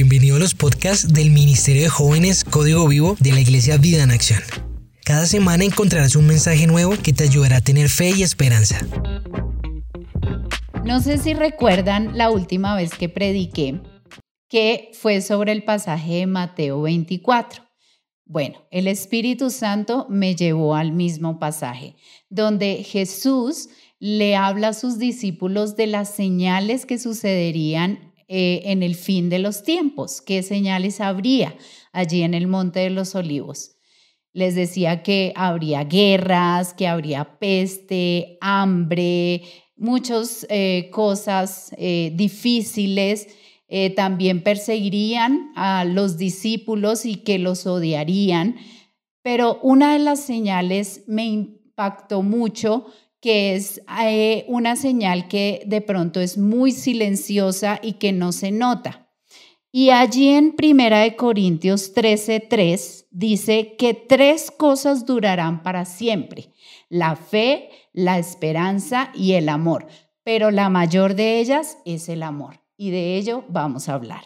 bienvenido a los podcasts del Ministerio de Jóvenes Código Vivo de la Iglesia Vida en Acción. Cada semana encontrarás un mensaje nuevo que te ayudará a tener fe y esperanza. No sé si recuerdan la última vez que prediqué, que fue sobre el pasaje de Mateo 24. Bueno, el Espíritu Santo me llevó al mismo pasaje, donde Jesús le habla a sus discípulos de las señales que sucederían eh, en el fin de los tiempos, qué señales habría allí en el Monte de los Olivos. Les decía que habría guerras, que habría peste, hambre, muchas eh, cosas eh, difíciles también perseguirían a los discípulos y que los odiarían. Pero una de las señales me impactó mucho, que es eh, una señal que de pronto es muy silenciosa y que no se nota. Y allí en Primera de Corintios 13:3 dice que tres cosas durarán para siempre: la fe, la esperanza y el amor. Pero la mayor de ellas es el amor y de ello vamos a hablar.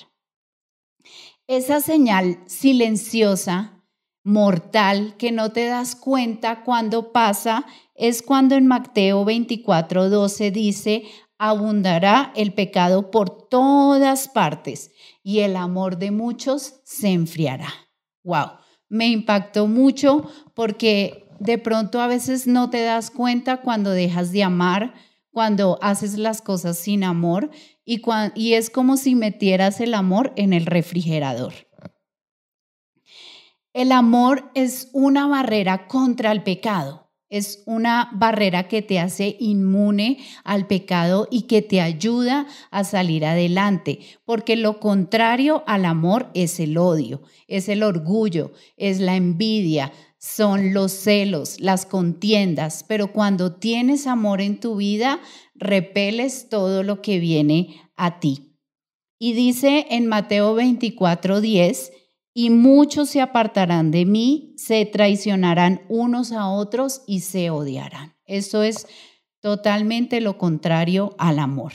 Esa señal silenciosa, mortal, que no te das cuenta cuando pasa, es cuando en Mateo 24, 12 dice, abundará el pecado por todas partes y el amor de muchos se enfriará. Wow, me impactó mucho porque de pronto a veces no te das cuenta cuando dejas de amar, cuando haces las cosas sin amor y, y es como si metieras el amor en el refrigerador. El amor es una barrera contra el pecado. Es una barrera que te hace inmune al pecado y que te ayuda a salir adelante, porque lo contrario al amor es el odio, es el orgullo, es la envidia, son los celos, las contiendas, pero cuando tienes amor en tu vida, repeles todo lo que viene a ti. Y dice en Mateo 24, 10, y muchos se apartarán de mí, se traicionarán unos a otros y se odiarán. Eso es totalmente lo contrario al amor.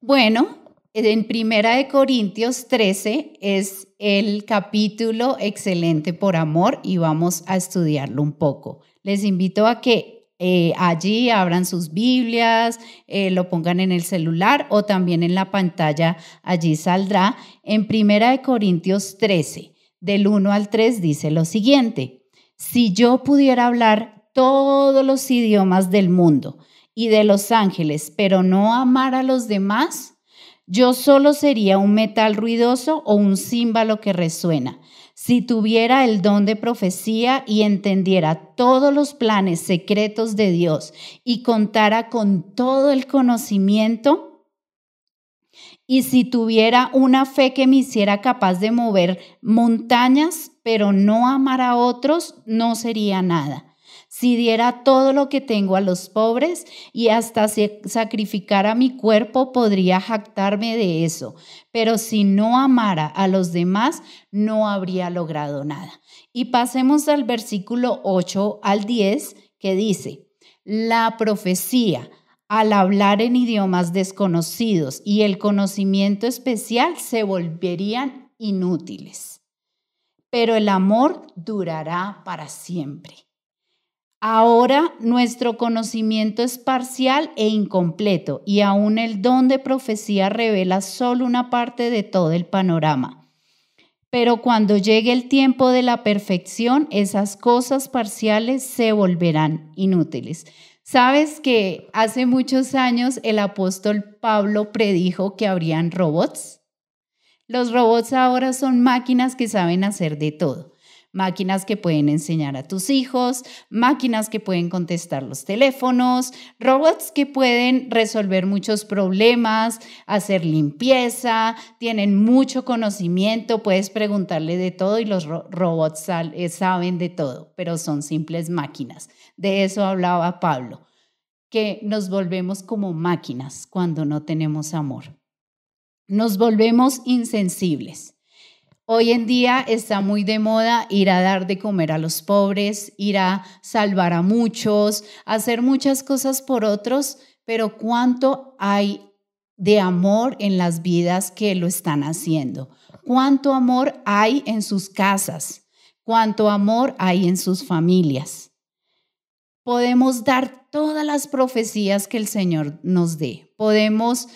Bueno, en Primera de Corintios 13 es el capítulo excelente por amor y vamos a estudiarlo un poco. Les invito a que eh, allí abran sus Biblias, eh, lo pongan en el celular o también en la pantalla, allí saldrá. En Primera de Corintios 13, del 1 al 3 dice lo siguiente, si yo pudiera hablar todos los idiomas del mundo y de los ángeles, pero no amar a los demás, yo solo sería un metal ruidoso o un címbalo que resuena. Si tuviera el don de profecía y entendiera todos los planes secretos de Dios y contara con todo el conocimiento, y si tuviera una fe que me hiciera capaz de mover montañas, pero no amar a otros, no sería nada si diera todo lo que tengo a los pobres y hasta sacrificara mi cuerpo, podría jactarme de eso. Pero si no amara a los demás, no habría logrado nada. Y pasemos al versículo 8 al 10 que dice, la profecía al hablar en idiomas desconocidos y el conocimiento especial se volverían inútiles. Pero el amor durará para siempre. Ahora nuestro conocimiento es parcial e incompleto y aún el don de profecía revela solo una parte de todo el panorama. Pero cuando llegue el tiempo de la perfección, esas cosas parciales se volverán inútiles. Sabes que hace muchos años el apóstol Pablo predijo que habrían robots. Los robots ahora son máquinas que saben hacer de todo máquinas que pueden enseñar a tus hijos, máquinas que pueden contestar los teléfonos, robots que pueden resolver muchos problemas, hacer limpieza, tienen mucho conocimiento, puedes preguntarle de todo y los robots eh, saben de todo, pero son simples máquinas. De eso hablaba Pablo, que nos volvemos como máquinas cuando no tenemos amor. Nos volvemos insensibles. Hoy en día está muy de moda ir a dar de comer a los pobres, ir a salvar a muchos, hacer muchas cosas por otros, pero ¿cuánto hay de amor en las vidas que lo están haciendo. ¿Cuánto amor hay en sus casas? ¿Cuánto amor hay en sus familias? Podemos dar todas las profecías que el Señor nos dé. Podemos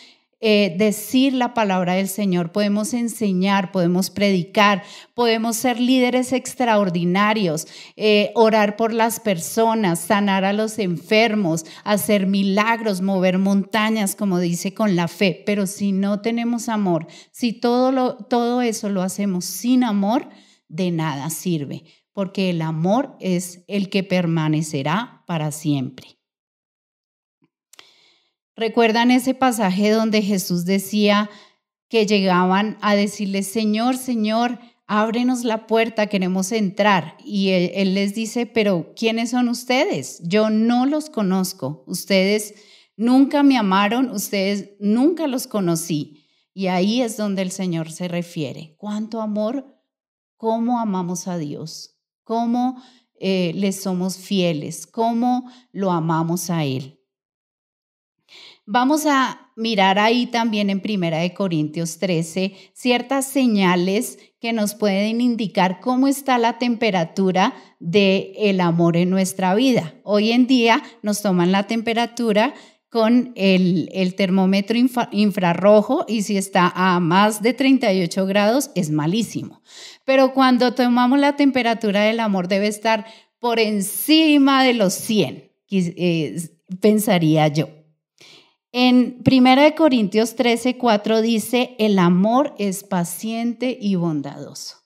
eh, decir la palabra del Señor, podemos enseñar, podemos predicar, podemos ser líderes extraordinarios, eh, orar por las personas, sanar a los enfermos, hacer milagros, mover montañas, como dice con la fe. Pero si no tenemos amor, si todo, todo eso lo hacemos sin amor, de nada sirve, porque el amor es el que permanecerá para siempre. ¿Recuerdan ese pasaje donde Jesús decía que llegaban a decirle, Señor, Señor, ábrenos la puerta, queremos entrar? Y él, les dice, pero ¿quiénes son ustedes? Yo no los conozco. Ustedes nunca me amaron, ustedes nunca los conocí. Y ahí es donde el Señor se refiere. ¿Cuánto amor? ¿Cómo amamos a Dios? ¿Cómo eh, le somos fieles? ¿Cómo lo amamos a Él? Vamos a mirar ahí también en Primera de Corintios 13 ciertas señales que nos pueden indicar cómo está la temperatura del el amor en nuestra vida. Hoy en día nos toman la temperatura con el, el termómetro infrarrojo y si está a más de 38 grados es malísimo. Pero cuando tomamos la temperatura del amor debe estar por encima de los 100, eh, pensaría yo. En 1 Corintios 13, 4 dice, el amor es paciente y bondadoso.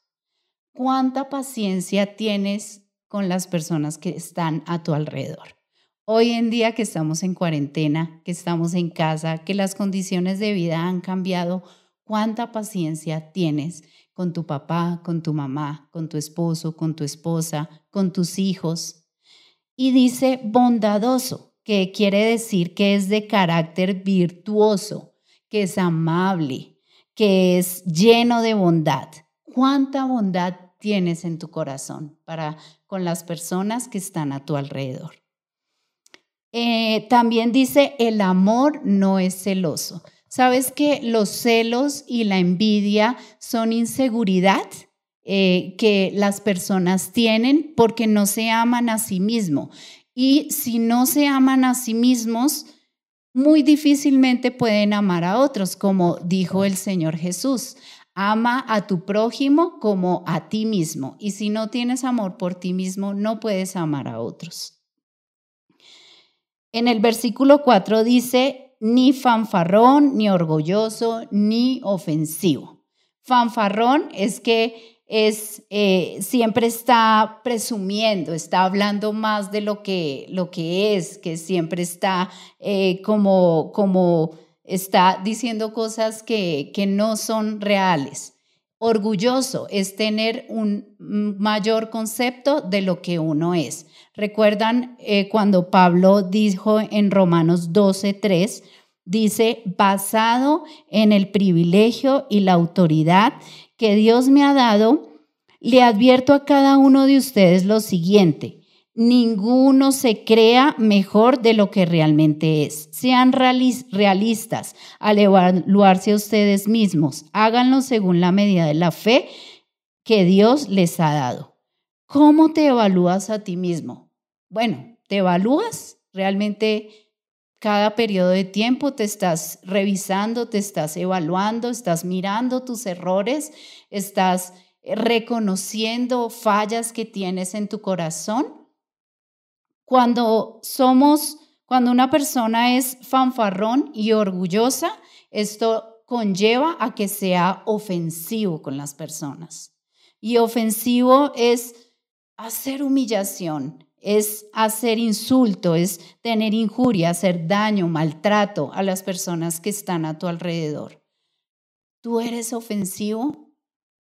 ¿Cuánta paciencia tienes con las personas que están a tu alrededor? Hoy en día que estamos en cuarentena, que estamos en casa, que las condiciones de vida han cambiado, ¿cuánta paciencia tienes con tu papá, con tu mamá, con tu esposo, con tu esposa, con tus hijos? Y dice bondadoso que quiere decir que es de carácter virtuoso, que es amable, que es lleno de bondad. ¿Cuánta bondad tienes en tu corazón para con las personas que están a tu alrededor? Eh, también dice, el amor no es celoso. ¿Sabes que los celos y la envidia son inseguridad eh, que las personas tienen porque no se aman a sí mismos? Y si no se aman a sí mismos, muy difícilmente pueden amar a otros, como dijo el Señor Jesús. Ama a tu prójimo como a ti mismo. Y si no tienes amor por ti mismo, no puedes amar a otros. En el versículo 4 dice, ni fanfarrón, ni orgulloso, ni ofensivo. Fanfarrón es que es, eh, siempre está presumiendo, está hablando más de lo que, lo que es, que siempre está eh, como, como está diciendo cosas que, que no son reales. Orgulloso es tener un mayor concepto de lo que uno es. Recuerdan eh, cuando Pablo dijo en Romanos 12:3, dice, basado en el privilegio y la autoridad que Dios me ha dado, le advierto a cada uno de ustedes lo siguiente. Ninguno se crea mejor de lo que realmente es. Sean realistas al evaluarse a ustedes mismos. Háganlo según la medida de la fe que Dios les ha dado. ¿Cómo te evalúas a ti mismo? Bueno, ¿te evalúas? Realmente cada periodo de tiempo te estás revisando, te estás evaluando, estás mirando tus errores, estás reconociendo fallas que tienes en tu corazón. Cuando somos, cuando una persona es fanfarrón y orgullosa, esto conlleva a que sea ofensivo con las personas. Y ofensivo es hacer humillación, es hacer insulto, es tener injuria, hacer daño, maltrato a las personas que están a tu alrededor. ¿Tú eres ofensivo?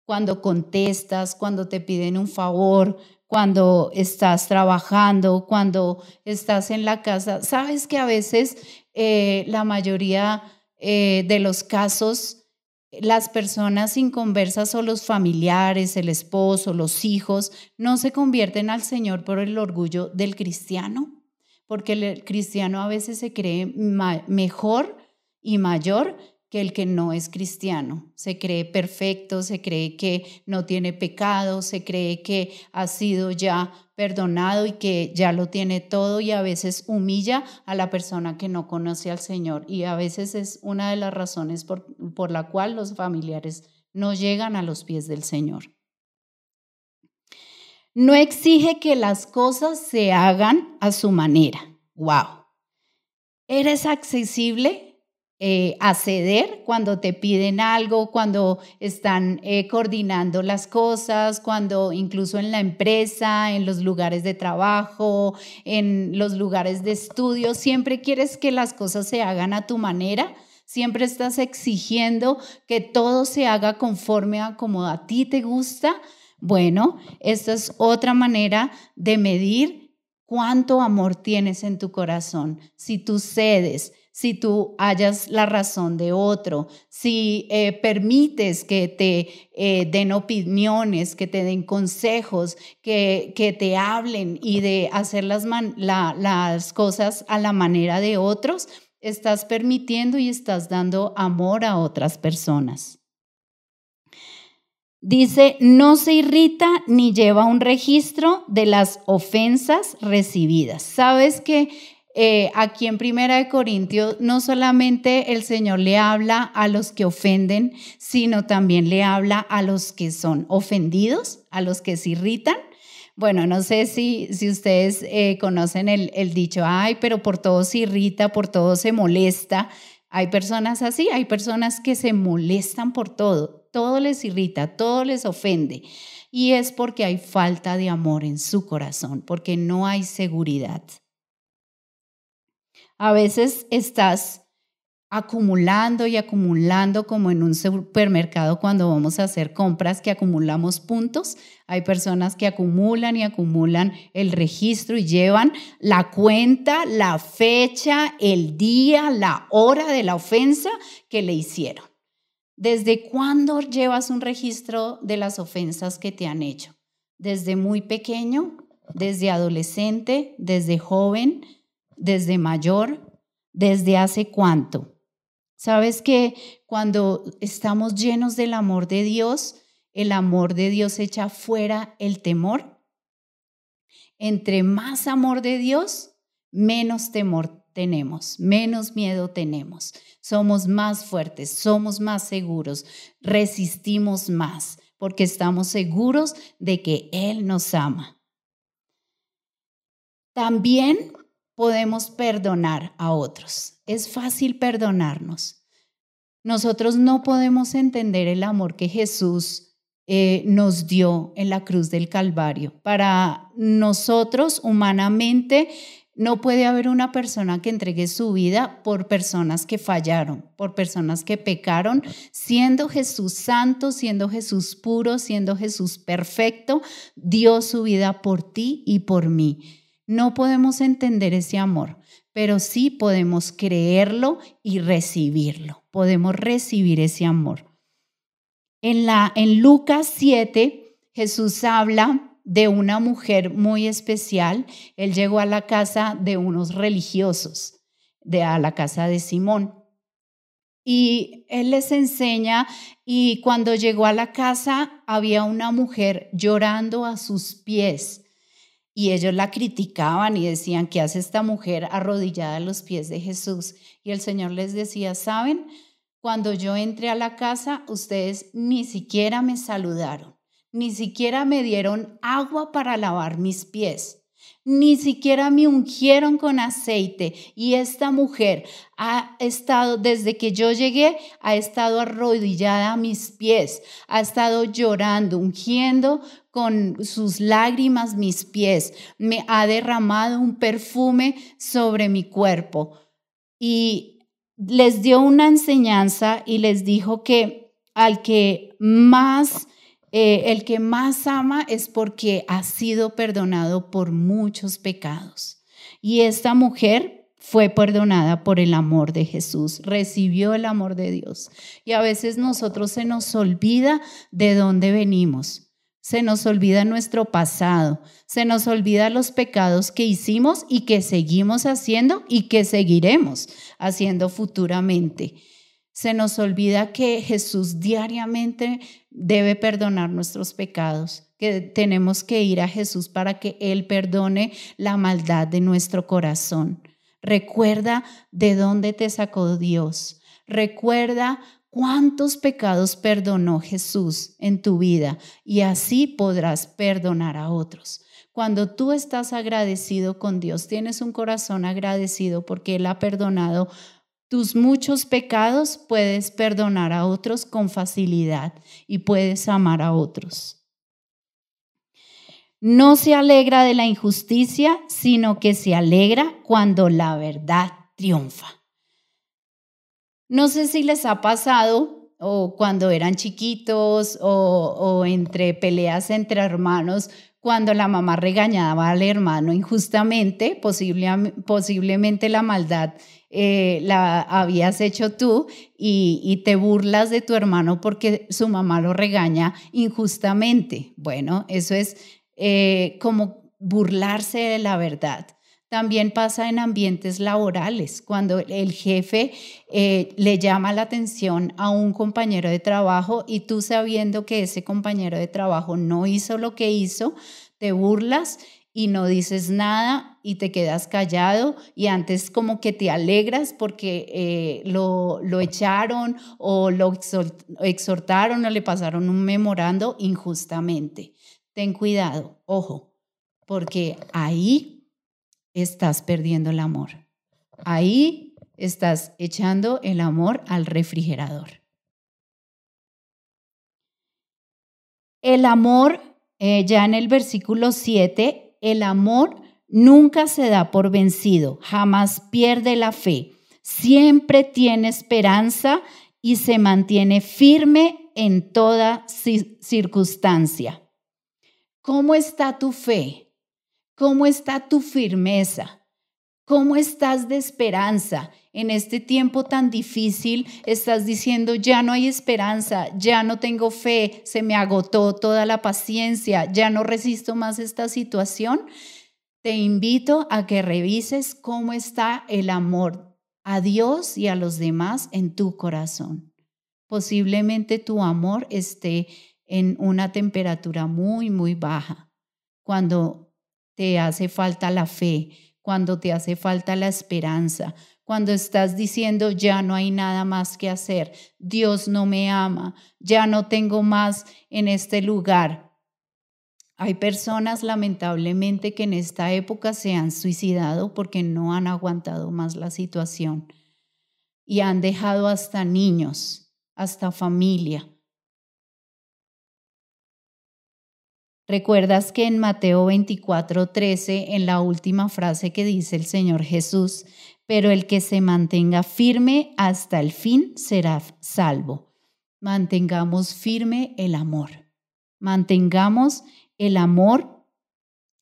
Cuando contestas, cuando te piden un favor, cuando estás trabajando, cuando estás en la casa. Sabes que a veces eh, la mayoría eh, de los casos las personas inconversas o los familiares, el esposo, los hijos, no se convierten al Señor por el orgullo del cristiano, porque el cristiano a veces se cree mejor y mayor que el que no es cristiano. Se cree perfecto, se cree que no tiene pecado, se cree que ha sido ya perdonado y que ya lo tiene todo y a veces humilla a la persona que no conoce al Señor. Y a veces es una de las razones por, por la cual los familiares no llegan a los pies del Señor. No exige que las cosas se hagan a su manera. ¡Wow! ¿Eres accesible? Eh, acceder cuando te piden algo, cuando están eh, coordinando las cosas, cuando incluso en la empresa, en los lugares de trabajo, en los lugares de estudio, siempre quieres que las cosas se hagan a tu manera. Siempre estás exigiendo que todo se haga conforme a como a ti te gusta. Bueno, esta es otra manera de medir cuánto amor tienes en tu corazón. Si tú cedes, si tú hallas la razón de otro, si eh, permites que te eh, den opiniones, que te den consejos, que, que te hablen y de hacer las, las cosas a la manera de otros, estás permitiendo y estás dando amor a otras personas. Dice, no se irrita ni lleva un registro de las ofensas recibidas. Sabes que eh, aquí en Primera de Corintios no solamente el Señor le habla a los que ofenden, sino también le habla a los que son ofendidos, a los que se irritan. Bueno, no sé si, si ustedes eh, conocen el, el dicho, ay, pero por todo se irrita, por todo se molesta. Hay personas así, hay personas que se molestan por todo, todo les irrita, todo les ofende. Y es porque hay falta de amor en su corazón, porque no hay seguridad. A veces estás acumulando y acumulando como en un supermercado cuando vamos a hacer compras que acumulamos puntos. Hay personas que acumulan y acumulan el registro y llevan la cuenta, la fecha, el día, la hora de la ofensa que le hicieron. ¿Desde cuándo llevas un registro de las ofensas que te han hecho? ¿Desde muy pequeño? ¿Desde adolescente? ¿Desde joven? Desde mayor, desde hace cuánto. Sabes que cuando estamos llenos del amor de Dios, el amor de Dios echa fuera el temor. Entre más amor de Dios, menos temor tenemos, menos miedo tenemos. Somos más fuertes, somos más seguros, resistimos más, porque estamos seguros de que Él nos ama. También podemos perdonar a otros. Es fácil perdonarnos. Nosotros no podemos entender el amor que Jesús eh, nos dio en la cruz del Calvario. Para nosotros, humanamente, no puede haber una persona que entregue su vida por personas que fallaron, por personas que pecaron, siendo Jesús santo, siendo Jesús puro, siendo Jesús perfecto, dio su vida por ti y por mí. No podemos entender ese amor, pero sí podemos creerlo y recibirlo. Podemos recibir ese amor. En, la, en Lucas 7, Jesús habla de una mujer muy especial. Él llegó a la casa de unos religiosos, de a la casa de Simón. Y él les enseña y cuando llegó a la casa había una mujer llorando a sus pies y ellos la criticaban y decían, ¿qué hace esta mujer arrodillada a los pies de Jesús? Y el Señor les decía, ¿saben? Cuando yo entré a la casa, ustedes ni siquiera me saludaron, ni siquiera me dieron agua para lavar mis pies ni siquiera me ungieron con aceite. Y esta mujer ha estado, desde que yo llegué, ha estado arrodillada a mis pies, ha estado llorando, ungiendo con sus lágrimas mis pies, me ha derramado un perfume sobre mi cuerpo. Y les dio una enseñanza y les dijo que al que más eh, el que más ama es porque ha sido perdonado por muchos pecados. Y esta mujer fue perdonada por el amor de Jesús, recibió el amor de Dios. Y a veces nosotros se nos olvida de dónde venimos. Se nos olvida nuestro pasado, se nos olvida los pecados que hicimos y que seguimos haciendo y que seguiremos haciendo futuramente. Se nos olvida que Jesús diariamente debe perdonar nuestros pecados, que tenemos que ir a Jesús para que Él perdone la maldad de nuestro corazón. Recuerda de dónde te sacó Dios. Recuerda cuántos pecados perdonó Jesús en tu vida y así podrás perdonar a otros. Cuando tú estás agradecido con Dios, tienes un corazón agradecido porque Él ha perdonado tus muchos pecados, puedes perdonar a otros con facilidad y puedes amar a otros. No se alegra de la injusticia, sino que se alegra cuando la verdad triunfa. No sé si les ha pasado o cuando eran chiquitos o, entre peleas entre hermanos, cuando la mamá regañaba al hermano injustamente, posiblemente la maldad eh, la habías hecho tú y, te burlas de tu hermano porque su mamá lo regaña injustamente. Bueno, eso es eh, como burlarse de la verdad. También pasa en ambientes laborales, cuando el jefe eh, le llama la atención a un compañero de trabajo y tú sabiendo que ese compañero de trabajo no hizo lo que hizo, te burlas y no dices nada y te quedas callado y antes como que te alegras porque eh, lo, lo, echaron o lo exhortaron o le pasaron un memorando injustamente. Ten cuidado, ojo, porque ahí estás perdiendo el amor. Ahí estás echando el amor al refrigerador. El amor, eh, ya en el versículo 7, el amor nunca se da por vencido, jamás pierde la fe, siempre tiene esperanza y se mantiene firme en toda circunstancia. ¿Cómo está tu fe? ¿Cómo está tu firmeza? ¿Cómo estás de esperanza? En este tiempo tan difícil estás diciendo, ya no hay esperanza, ya no tengo fe, se me agotó toda la paciencia, ya no resisto más esta situación. Te invito a que revises cómo está el amor a Dios y a los demás en tu corazón. Posiblemente tu amor esté en una temperatura muy, muy baja. Cuando te hace falta la fe, cuando te hace falta la esperanza, cuando estás diciendo ya no hay nada más que hacer, Dios no me ama, ya no tengo más en este lugar. Hay personas lamentablemente que en esta época se han suicidado porque no han aguantado más la situación y han dejado hasta niños, hasta familia. ¿Recuerdas que en Mateo 24, 13, en la última frase que dice el Señor Jesús, pero el que se mantenga firme hasta el fin será salvo? Mantengamos firme el amor. Mantengamos el amor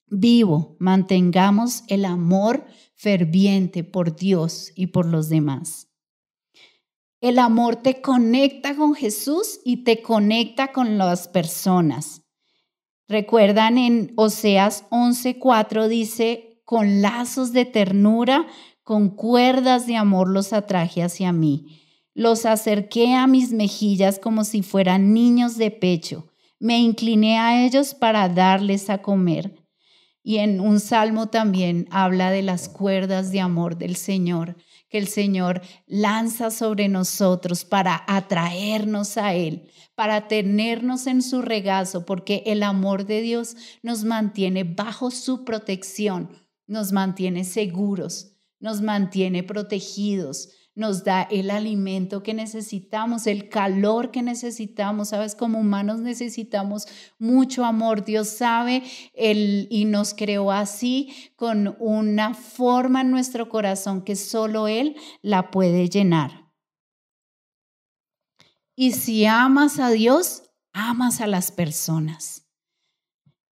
vivo. Mantengamos el amor ferviente por Dios y por los demás. El amor te conecta con Jesús y te conecta con las personas. Recuerdan en Oseas 11:4 dice, con lazos de ternura, con cuerdas de amor los atraje hacia mí. Los acerqué a mis mejillas como si fueran niños de pecho. Me incliné a ellos para darles a comer. Y en un salmo también habla de las cuerdas de amor del Señor que el Señor lanza sobre nosotros para atraernos a Él, para tenernos en su regazo, porque el amor de Dios nos mantiene bajo su protección, nos mantiene seguros, nos mantiene protegidos, nos da el alimento que necesitamos, el calor que necesitamos. Sabes, como humanos necesitamos mucho amor. Dios sabe el, y nos creó así con una forma en nuestro corazón que solo Él la puede llenar. Y si amas a Dios, amas a las personas.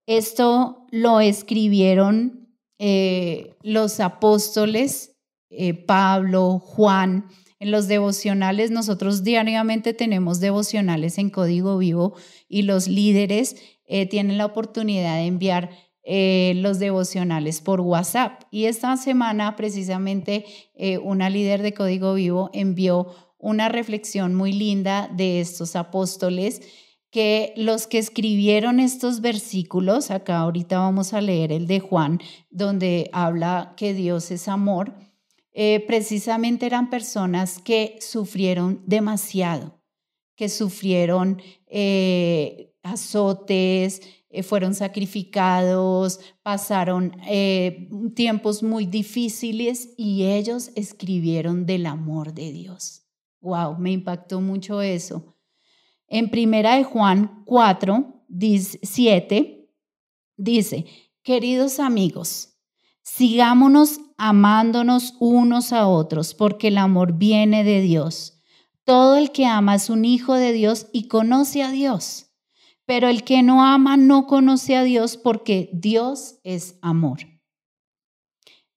Esto lo escribieron eh, los apóstoles eh, Pablo, Juan. En los devocionales, nosotros diariamente tenemos devocionales en código vivo y los líderes eh, tienen la oportunidad de enviar eh, los devocionales por WhatsApp. Y esta semana precisamente una líder de Código Vivo envió una reflexión muy linda de estos apóstoles que los que escribieron estos versículos, acá ahorita vamos a leer el de Juan, donde habla que Dios es amor, eh, precisamente eran personas que sufrieron demasiado, que sufrieron eh, azotes, eh, fueron sacrificados, pasaron tiempos muy difíciles y ellos escribieron del amor de Dios. Wow, me impactó mucho eso. En primera de Juan 4, 7, dice, queridos amigos, sigámonos amándonos unos a otros, porque el amor viene de Dios. Todo el que ama es un hijo de Dios y conoce a Dios, pero el que no ama no conoce a Dios porque Dios es amor.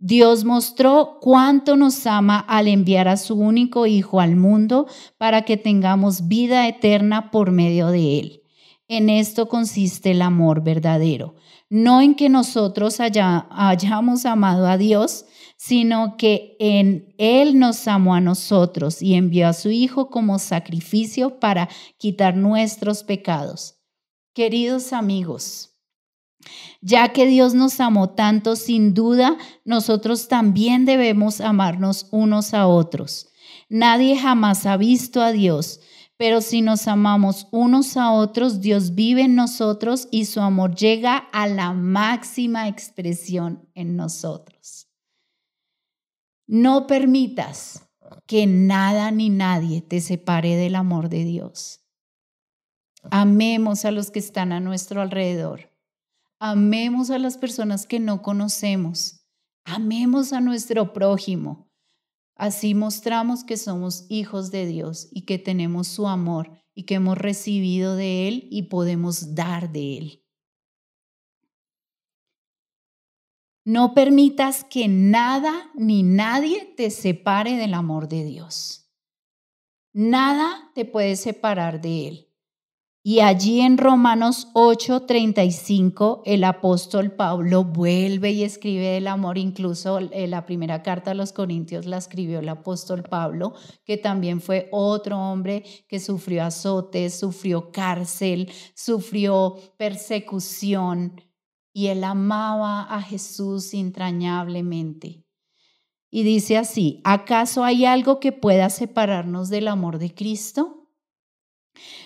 Dios mostró cuánto nos ama al enviar a su único Hijo al mundo para que tengamos vida eterna por medio de Él. En esto consiste el amor verdadero, no en que nosotros hayamos amado a Dios, sino que en Él nos amó a nosotros y envió a su Hijo como sacrificio para quitar nuestros pecados. Queridos amigos, ya que Dios nos amó tanto, sin duda, nosotros también debemos amarnos unos a otros. Nadie jamás ha visto a Dios, pero si nos amamos unos a otros, Dios vive en nosotros y su amor llega a la máxima expresión en nosotros. No permitas que nada ni nadie te separe del amor de Dios. Amemos a los que están a nuestro alrededor. Amemos a las personas que no conocemos. Amemos a nuestro prójimo. Así mostramos que somos hijos de Dios y que tenemos su amor y que hemos recibido de Él y podemos dar de Él. No permitas que nada ni nadie te separe del amor de Dios. Nada te puede separar de Él. Y allí en Romanos 8:35 el apóstol Pablo vuelve y escribe del amor, incluso eh, la primera carta a los Corintios la escribió el apóstol Pablo, que también fue otro hombre que sufrió azotes, sufrió cárcel, sufrió persecución y él amaba a Jesús entrañablemente. Y dice así, ¿acaso hay algo que pueda separarnos del amor de Cristo?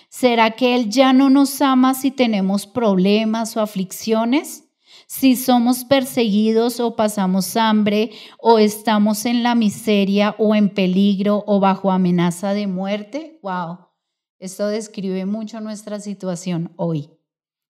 ¿Será que Él ya no nos ama si tenemos problemas o aflicciones? Si somos perseguidos o pasamos hambre o estamos en la miseria o en peligro o bajo amenaza de muerte. Wow, esto describe mucho nuestra situación hoy.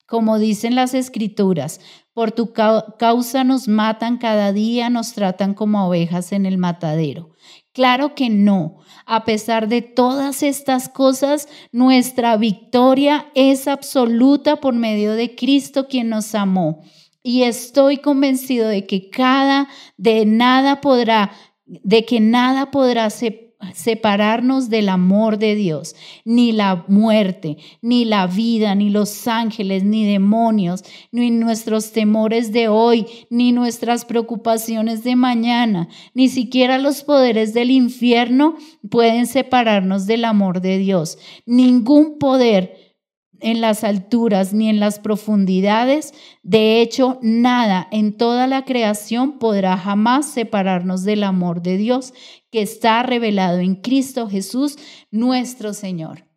Como dicen las escrituras, por tu causa nos matan cada día, nos tratan como ovejas en el matadero. Claro que no. A pesar de todas estas cosas, nuestra victoria es absoluta por medio de Cristo quien nos amó. Y estoy convencido de que cada de nada podrá de que nada podrá ser separarnos del amor de Dios, ni la muerte, ni la vida, ni los ángeles, ni demonios, ni nuestros temores de hoy, ni nuestras preocupaciones de mañana, ni siquiera los poderes del infierno pueden separarnos del amor de Dios. Ningún poder en las alturas ni en las profundidades. De hecho, nada en toda la creación podrá jamás separarnos del amor de Dios que está revelado en Cristo Jesús, nuestro Señor.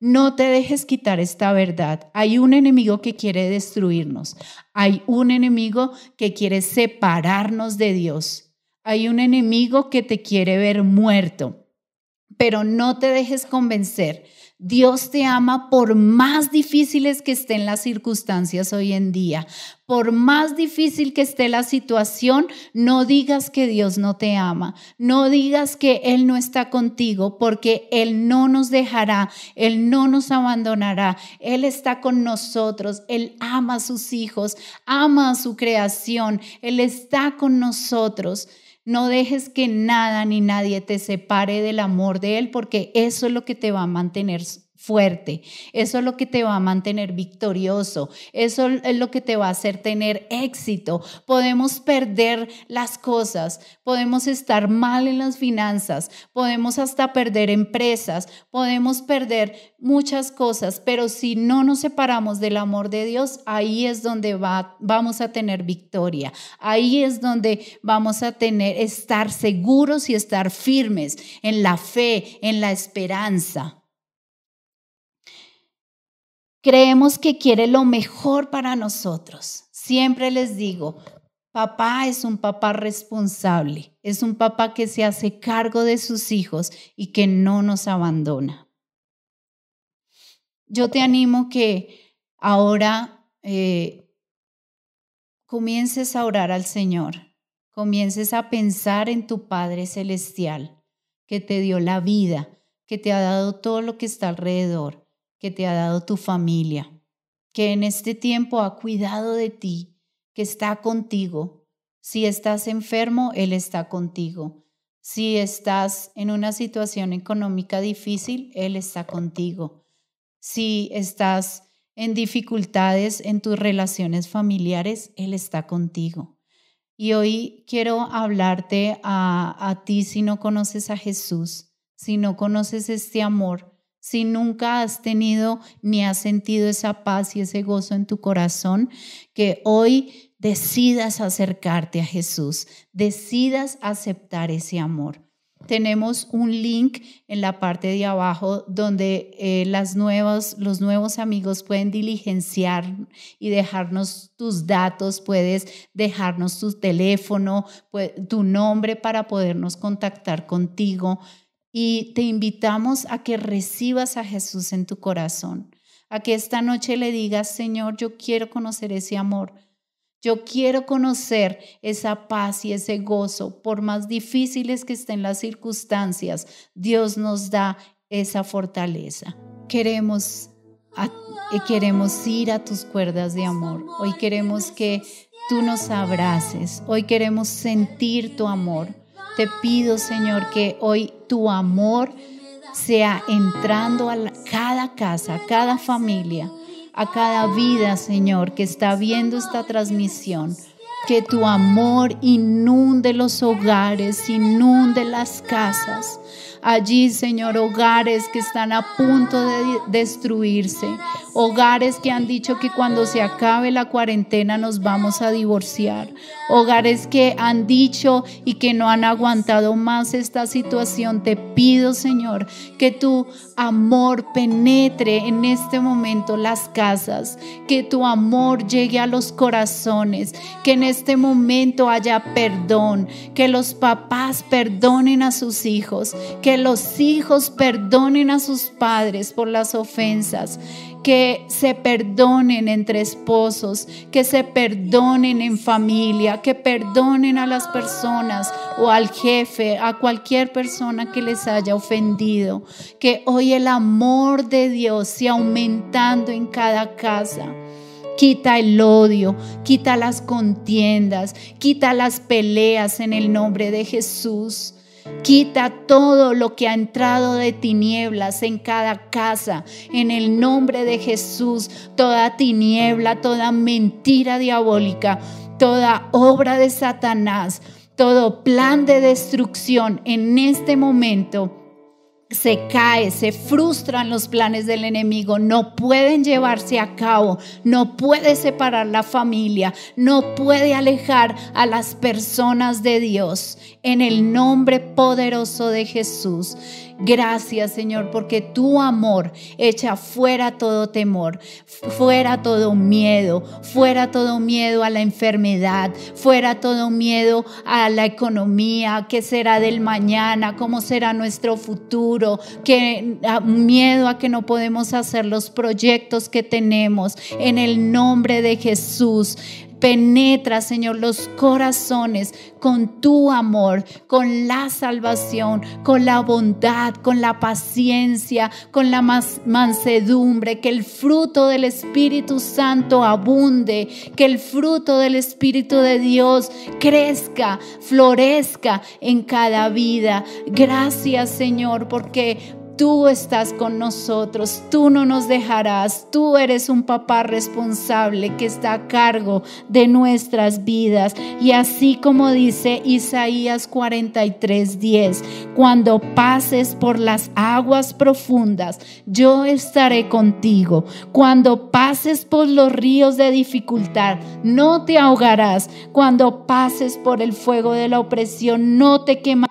No te dejes quitar esta verdad. Hay un enemigo que quiere destruirnos. Hay un enemigo que quiere separarnos de Dios. Hay un enemigo que te quiere ver muerto. Pero no te dejes convencer Dios te ama por más difíciles que estén las circunstancias hoy en día. Por más difícil que esté la situación, no digas que Dios no te ama. No digas que Él no está contigo porque Él no nos dejará, Él no nos abandonará. Él está con nosotros. Él ama a sus hijos, ama a su creación. Él está con nosotros. No dejes que nada ni nadie te separe del amor de Él porque eso es lo que te va a mantener fuerte. Eso es lo que te va a mantener victorioso. Eso es lo que te va a hacer tener éxito. Podemos perder las cosas, podemos estar mal en las finanzas, podemos hasta perder empresas, podemos perder muchas cosas, pero si no nos separamos del amor de Dios, ahí es donde va, vamos a tener victoria. Ahí es donde vamos a tener estar seguros y estar firmes en la fe, en la esperanza. Creemos que quiere lo mejor para nosotros. Siempre les digo, papá es un papá responsable, es un papá que se hace cargo de sus hijos y que no nos abandona. Yo te animo que ahora eh, comiences a orar al Señor, comiences a pensar en tu Padre Celestial, que te dio la vida, que te ha dado todo lo que está alrededor que te ha dado tu familia, que en este tiempo ha cuidado de ti, que está contigo. Si estás enfermo, Él está contigo. Si estás en una situación económica difícil, Él está contigo. Si estás en dificultades en tus relaciones familiares, Él está contigo. Y hoy quiero hablarte a, a ti si no conoces a Jesús, si no conoces este amor, si nunca has tenido ni has sentido esa paz y ese gozo en tu corazón, que hoy decidas acercarte a Jesús, decidas aceptar ese amor. Tenemos un link en la parte de abajo donde eh, las nuevas, los nuevos amigos pueden diligenciar y dejarnos tus datos, puedes dejarnos tu teléfono, tu nombre para podernos contactar contigo y te invitamos a que recibas a Jesús en tu corazón, a que esta noche le digas, Señor, yo quiero conocer ese amor, yo quiero conocer esa paz y ese gozo, por más difíciles que estén las circunstancias, Dios nos da esa fortaleza. Queremos, queremos ir a tus cuerdas de amor, hoy queremos que tú nos abraces, hoy queremos sentir tu amor. Te pido, Señor, que hoy tu amor sea entrando a cada casa, a cada familia, a cada vida, Señor, que está viendo esta transmisión. Que tu amor inunde los hogares, inunde las casas. Allí, Señor, hogares que están a punto de destruirse, hogares que han dicho que cuando se acabe la cuarentena nos vamos a divorciar, hogares que han dicho y que no han aguantado más esta situación. Te pido, Señor, que tu amor penetre en este momento las casas, que tu amor llegue a los corazones, que en este momento haya perdón, que los papás perdonen a sus hijos, que los hijos perdonen a sus padres por las ofensas, que se perdonen entre esposos, que se perdonen en familia, que perdonen a las personas o al jefe, a cualquier persona que les haya ofendido. Que hoy el amor de Dios sea aumentando en cada casa. Quita el odio, quita las contiendas, quita las peleas en el nombre de Jesús. Quita todo lo que ha entrado de tinieblas en cada casa. En el nombre de Jesús, toda tiniebla, toda mentira diabólica, toda obra de Satanás, todo plan de destrucción en este momento se cae, se frustran los planes del enemigo, no pueden llevarse a cabo, no puede separar la familia, no puede alejar a las personas de Dios. En el nombre poderoso de Jesús. Gracias Señor, porque tu amor echa fuera todo temor, fuera todo miedo, fuera todo miedo a la enfermedad, fuera todo miedo a la economía, qué será del mañana, cómo será nuestro futuro, que miedo a que no podemos hacer los proyectos que tenemos. En el nombre de Jesús, Penetra, Señor, los corazones con tu amor, con la salvación, con la bondad, con la paciencia, con la mansedumbre, que el fruto del Espíritu Santo abunde, que el fruto del Espíritu de Dios crezca, florezca en cada vida. Gracias, Señor, porque tú estás con nosotros, tú no nos dejarás, tú eres un papá responsable que está a cargo de nuestras vidas. Y así como dice Isaías 43, 10, cuando pases por las aguas profundas, yo estaré contigo. Cuando pases por los ríos de dificultad, no te ahogarás. Cuando pases por el fuego de la opresión, no te quemarás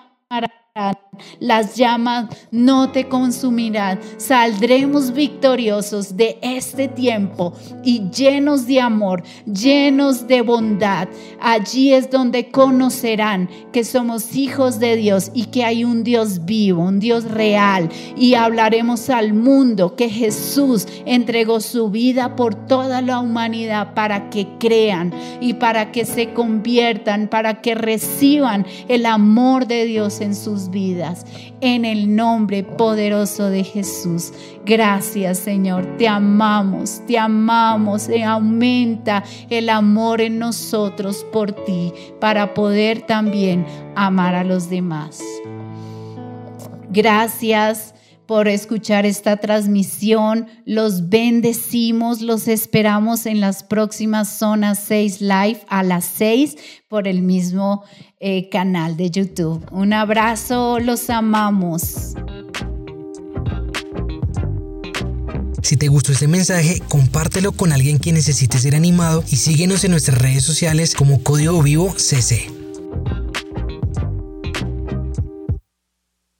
las llamas no te consumirán. Saldremos victoriosos de este tiempo y llenos de amor, llenos de bondad. Allí es donde conocerán que somos hijos de Dios y que hay un Dios vivo, un Dios real. Y hablaremos al mundo que Jesús entregó su vida por toda la humanidad para que crean y para que se conviertan, para que reciban el amor de Dios en sus vidas en el nombre poderoso de Jesús. Gracias Señor, te amamos, te amamos y aumenta el amor en nosotros por ti para poder también amar a los demás. Gracias por escuchar esta transmisión. Los bendecimos, los esperamos en las próximas Zonas 6 Live a las 6 por el mismo eh, canal de YouTube. Un abrazo, los amamos. Si te gustó este mensaje, compártelo con alguien que necesite ser animado y síguenos en nuestras redes sociales como Código Vivo CC.